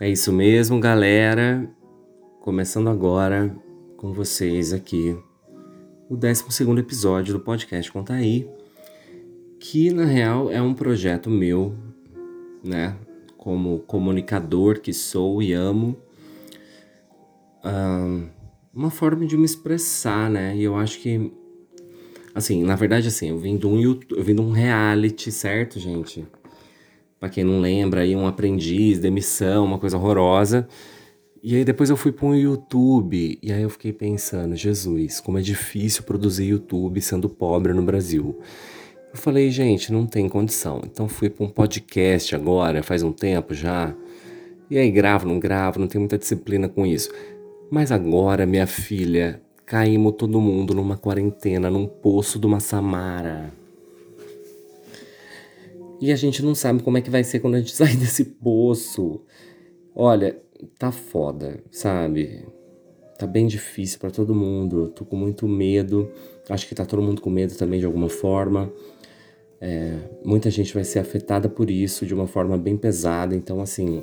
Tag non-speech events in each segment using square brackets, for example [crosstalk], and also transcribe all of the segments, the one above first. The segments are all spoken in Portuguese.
É isso mesmo, galera. Começando agora com vocês aqui o 12 episódio do podcast Conta Aí, que na real é um projeto meu, né? Como comunicador que sou e amo, uma forma de me expressar, né? E eu acho que, assim, na verdade, assim, eu vim de um, YouTube, eu vim de um reality, certo, gente? Pra quem não lembra, aí um aprendiz, demissão, uma coisa horrorosa. E aí depois eu fui para um YouTube e aí eu fiquei pensando, Jesus, como é difícil produzir YouTube sendo pobre no Brasil. Eu falei, gente, não tem condição. Então fui para um podcast agora, faz um tempo já. E aí gravo, não gravo, não tenho muita disciplina com isso. Mas agora, minha filha, caímos todo mundo numa quarentena, num poço de uma Samara. E a gente não sabe como é que vai ser quando a gente [laughs] sair desse poço. Olha, tá foda, sabe? Tá bem difícil para todo mundo. Tô com muito medo. Acho que tá todo mundo com medo também de alguma forma. É, muita gente vai ser afetada por isso de uma forma bem pesada. Então, assim.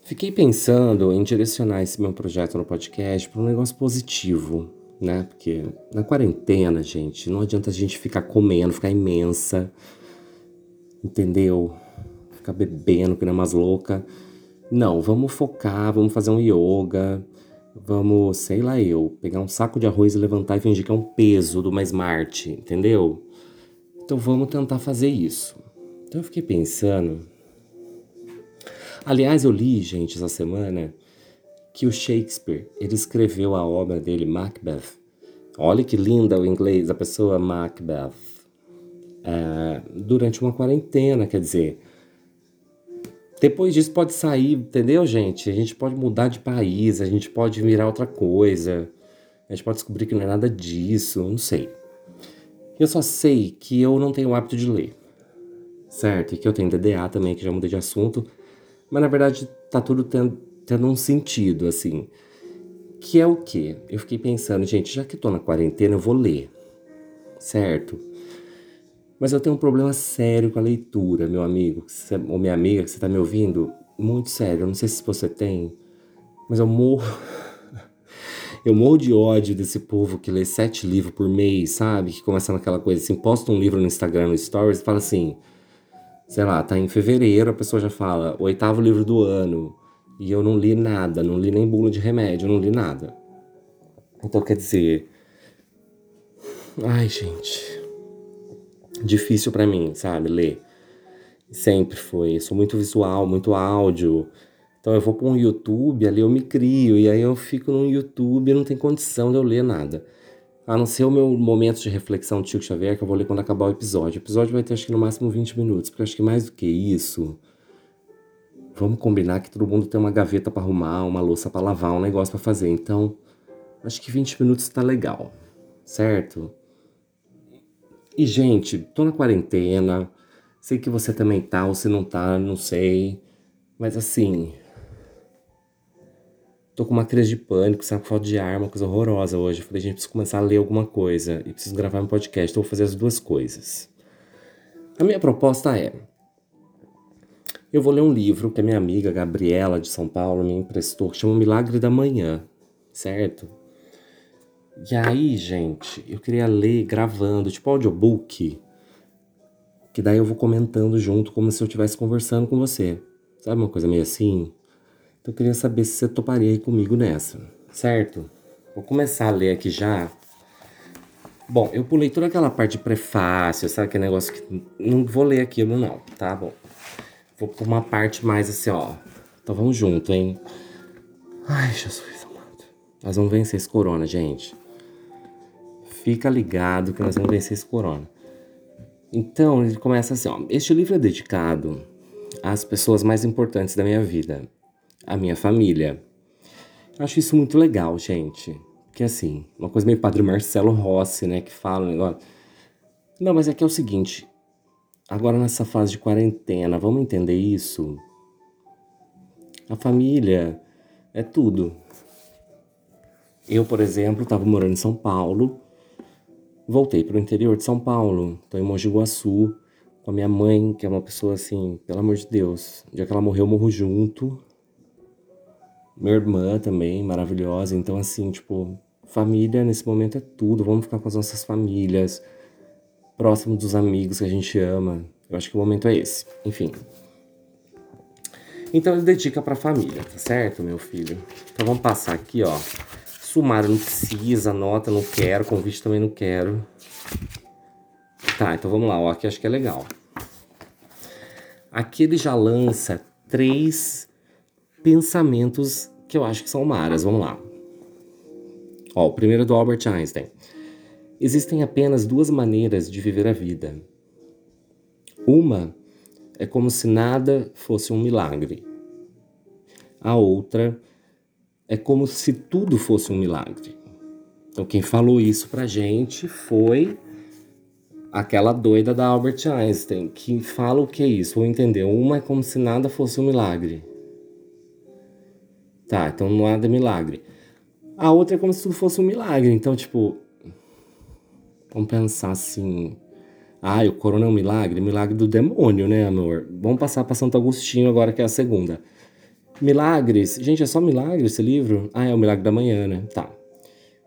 Fiquei pensando em direcionar esse meu projeto no podcast para um negócio positivo, né? Porque na quarentena, gente, não adianta a gente ficar comendo, ficar imensa, entendeu? Ficar bebendo, que nem umas loucas. Não, vamos focar, vamos fazer um yoga, vamos, sei lá eu, pegar um saco de arroz e levantar e fingir que é um peso do uma Smart, entendeu? Então vamos tentar fazer isso. Então eu fiquei pensando. Aliás, eu li, gente, essa semana que o Shakespeare, ele escreveu a obra dele, Macbeth. Olha que linda o inglês, a pessoa Macbeth. É, durante uma quarentena, quer dizer. Depois disso pode sair, entendeu, gente? A gente pode mudar de país, a gente pode virar outra coisa. A gente pode descobrir que não é nada disso, não sei. Eu só sei que eu não tenho o hábito de ler, certo? E que eu tenho DDA também, que já mudei de assunto. Mas na verdade tá tudo tendo tendo um sentido, assim. Que é o quê? Eu fiquei pensando, gente, já que tô na quarentena, eu vou ler, certo? Mas eu tenho um problema sério com a leitura, meu amigo, ou minha amiga, que você tá me ouvindo, muito sério. Eu não sei se você tem, mas eu morro. [laughs] Eu morro de ódio desse povo que lê sete livros por mês, sabe? Que começa naquela coisa assim, posta um livro no Instagram, no Stories, e fala assim, sei lá, tá em fevereiro, a pessoa já fala, oitavo livro do ano, e eu não li nada, não li nem bula de remédio, não li nada. Então quer dizer. Ai, gente. Difícil para mim, sabe, ler. Sempre foi. Sou muito visual, muito áudio. Então eu vou para um YouTube, ali eu me crio, e aí eu fico no YouTube e não tem condição de eu ler nada. A não ser o meu momento de reflexão Chico Xavier, que eu vou ler quando acabar o episódio. O episódio vai ter acho que no máximo 20 minutos, porque acho que mais do que isso Vamos combinar que todo mundo tem uma gaveta para arrumar, uma louça para lavar, um negócio para fazer. Então, acho que 20 minutos tá legal, certo? E gente, tô na quarentena. Sei que você também tá ou se não tá, não sei. Mas assim, tô com uma crise de pânico, sabe? Falta de ar, uma coisa horrorosa hoje. falei, gente, preciso começar a ler alguma coisa e preciso gravar um podcast. Então, vou fazer as duas coisas. A minha proposta é: eu vou ler um livro que a minha amiga Gabriela de São Paulo me emprestou, que chama Milagre da Manhã, certo? E aí, gente, eu queria ler gravando, tipo audiobook, que daí eu vou comentando junto, como se eu estivesse conversando com você. Sabe uma coisa meio assim? Então eu queria saber se você toparia aí comigo nessa, certo? Vou começar a ler aqui já. Bom, eu pulei toda aquela parte de prefácio, sabe aquele negócio que. Não vou ler aquilo, não, tá bom. Vou por uma parte mais assim, ó. Então vamos junto, hein? Ai, Jesus amado. Nós vamos vencer esse corona, gente. Fica ligado que nós vamos vencer esse corona. Então, ele começa assim, ó. Este livro é dedicado às pessoas mais importantes da minha vida. A minha família. Acho isso muito legal, gente. Porque assim, uma coisa meio Padre Marcelo Rossi, né? Que fala o negócio. Não, mas é que é o seguinte. Agora, nessa fase de quarentena, vamos entender isso? A família é tudo. Eu, por exemplo, estava morando em São Paulo, voltei para o interior de São Paulo, estou em Mogi Guaçu, com a minha mãe, que é uma pessoa assim, pelo amor de Deus. Dia que ela morreu, eu morro junto. Minha irmã também, maravilhosa. Então, assim, tipo, família nesse momento é tudo. Vamos ficar com as nossas famílias, próximo dos amigos que a gente ama. Eu acho que o momento é esse. Enfim. Então ele dedica pra família, tá certo, meu filho? Então vamos passar aqui, ó. Sumário não precisa, nota não quero, convite também não quero. Tá, então vamos lá, ó. Aqui acho que é legal. Aqui ele já lança três pensamentos que eu acho que são maras. Vamos lá. Ó, o primeiro é do Albert Einstein. Existem apenas duas maneiras de viver a vida. Uma é como se nada fosse um milagre. A outra é como se tudo fosse um milagre. Então, quem falou isso pra gente foi aquela doida da Albert Einstein, que fala o que é isso, vou entender. Uma é como se nada fosse um milagre. Tá, então nada é milagre. A outra é como se tudo fosse um milagre. Então, tipo, vamos pensar assim. Ah, o corona é um milagre? Milagre do demônio, né, amor? Vamos passar para Santo Agostinho agora, que é a segunda. Milagres. Gente, é só milagre esse livro? Ah, é o Milagre da Manhã, né? Tá.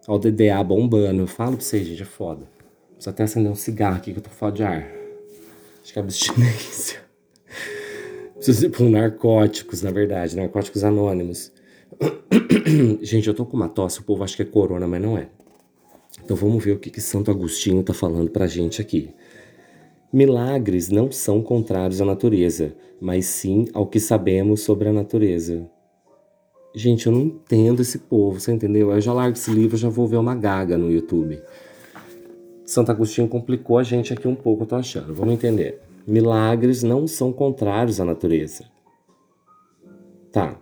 Ó, o DDA bombando. Eu falo pra vocês, gente, é foda. Preciso até acender um cigarro aqui que eu tô fora de ar. Acho que é abstinência. [laughs] Preciso ir pra um narcóticos, na verdade. Narcóticos anônimos. [clears throat] gente, eu tô com uma tosse. O povo acha que é corona, mas não é. Então vamos ver o que, que Santo Agostinho tá falando pra gente aqui. Milagres não são contrários à natureza, mas sim ao que sabemos sobre a natureza. Gente, eu não entendo esse povo, você entendeu? Eu já largo esse livro, já vou ver uma gaga no YouTube. Santo Agostinho complicou a gente aqui um pouco, eu tô achando. Vamos entender. Milagres não são contrários à natureza. Tá.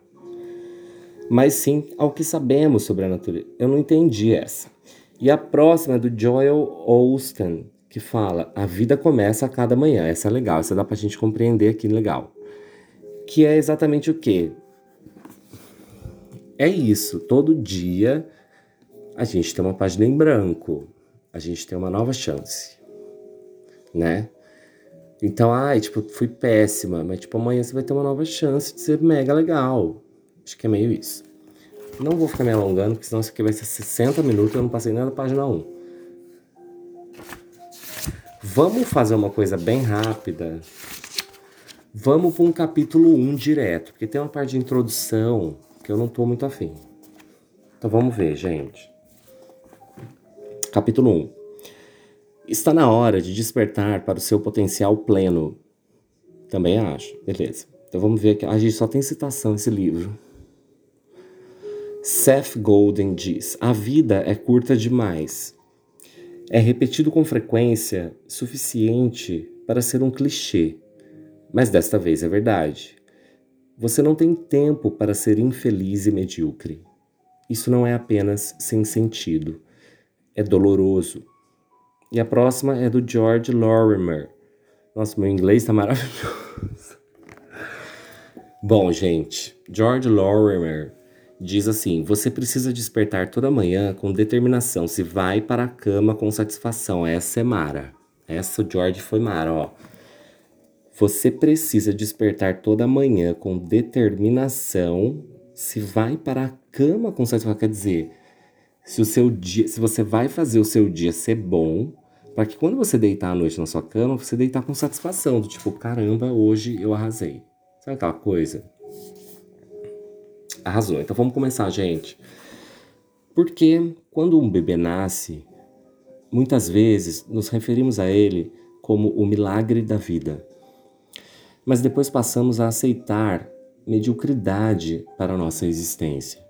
Mas sim ao que sabemos sobre a natureza. Eu não entendi essa. E a próxima é do Joel Austin, que fala: a vida começa a cada manhã. Essa é legal, essa dá pra gente compreender aqui legal. Que é exatamente o quê? É isso, todo dia a gente tem uma página em branco, a gente tem uma nova chance, né? Então, ai, tipo, fui péssima, mas tipo, amanhã você vai ter uma nova chance de ser mega legal. Acho que é meio isso. Não vou ficar me alongando, porque senão isso aqui vai ser 60 minutos e eu não passei nada da página 1. Vamos fazer uma coisa bem rápida. Vamos para um capítulo 1 direto, porque tem uma parte de introdução que eu não estou muito afim. Então vamos ver, gente. Capítulo 1. Está na hora de despertar para o seu potencial pleno. Também acho. Beleza. Então vamos ver aqui. A gente só tem citação esse livro. Seth Golden diz: A vida é curta demais é repetido com frequência suficiente para ser um clichê, mas desta vez é verdade. Você não tem tempo para ser infeliz e medíocre. Isso não é apenas sem sentido, é doloroso. E a próxima é do George Lorimer. Nossa, meu inglês está maravilhoso. [laughs] Bom, gente, George Lorimer diz assim: Você precisa despertar toda manhã com determinação. Se vai para a cama com satisfação. Essa é Mara. Essa o George foi Mara, ó. Você precisa despertar toda manhã com determinação. Se vai para a cama com satisfação, quer dizer, se o seu dia, se você vai fazer o seu dia ser bom, para que quando você deitar à noite na sua cama, você deitar com satisfação, do tipo, caramba, hoje eu arrasei. Sabe aquela coisa? Arrasou. Então vamos começar, gente. Porque quando um bebê nasce, muitas vezes nos referimos a ele como o milagre da vida. Mas depois passamos a aceitar mediocridade para a nossa existência.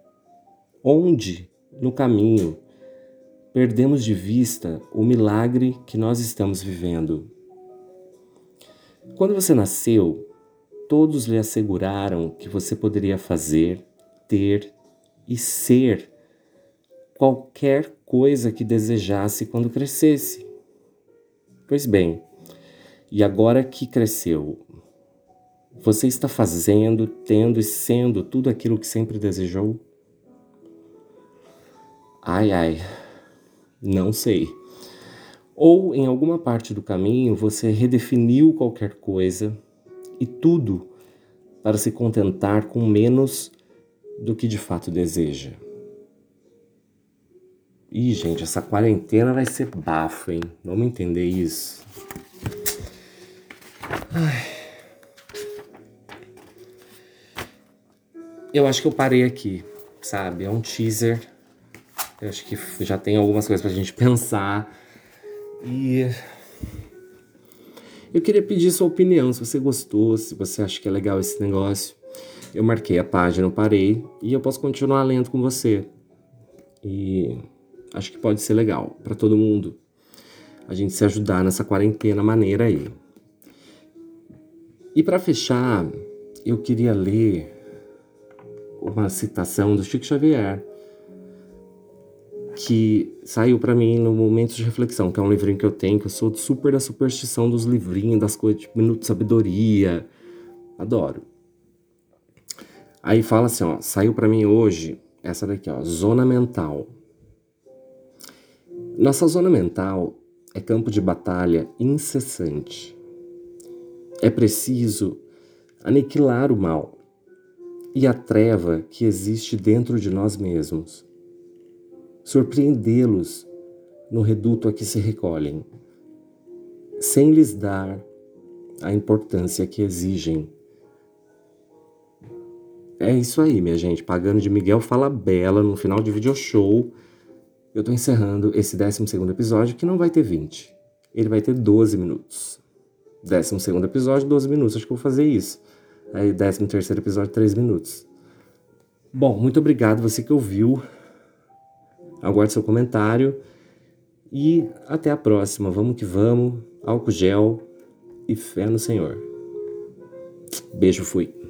Onde, no caminho, perdemos de vista o milagre que nós estamos vivendo. Quando você nasceu, todos lhe asseguraram que você poderia fazer ter e ser qualquer coisa que desejasse quando crescesse. Pois bem, e agora que cresceu, você está fazendo, tendo e sendo tudo aquilo que sempre desejou? Ai, ai, não sei. Ou em alguma parte do caminho você redefiniu qualquer coisa e tudo para se contentar com menos do que de fato deseja. Ih, gente, essa quarentena vai ser bafo, hein? Vamos entender isso. Ai. Eu acho que eu parei aqui, sabe? É um teaser. Eu acho que já tem algumas coisas pra gente pensar. E eu queria pedir sua opinião, se você gostou, se você acha que é legal esse negócio. Eu marquei a página, eu parei e eu posso continuar lendo com você. E acho que pode ser legal para todo mundo. A gente se ajudar nessa quarentena maneira aí. E para fechar, eu queria ler uma citação do Chico Xavier que saiu para mim no Momentos de Reflexão, que é um livrinho que eu tenho, que eu sou super da superstição dos livrinhos, das coisas, tipo Minuto de Sabedoria. Adoro. Aí fala assim, ó, saiu para mim hoje essa daqui, ó, zona mental. Nossa zona mental é campo de batalha incessante. É preciso aniquilar o mal e a treva que existe dentro de nós mesmos surpreendê-los no reduto a que se recolhem, sem lhes dar a importância que exigem. É isso aí, minha gente. Pagando de Miguel Fala Bela no final de video show. Eu tô encerrando esse 12 episódio que não vai ter 20. Ele vai ter 12 minutos. 12 episódio, 12 minutos. Acho que eu vou fazer isso. Aí, 13 episódio, 3 minutos. Bom, muito obrigado você que ouviu. Aguarde seu comentário e até a próxima. Vamos que vamos. Álcool gel e fé no Senhor. Beijo, fui.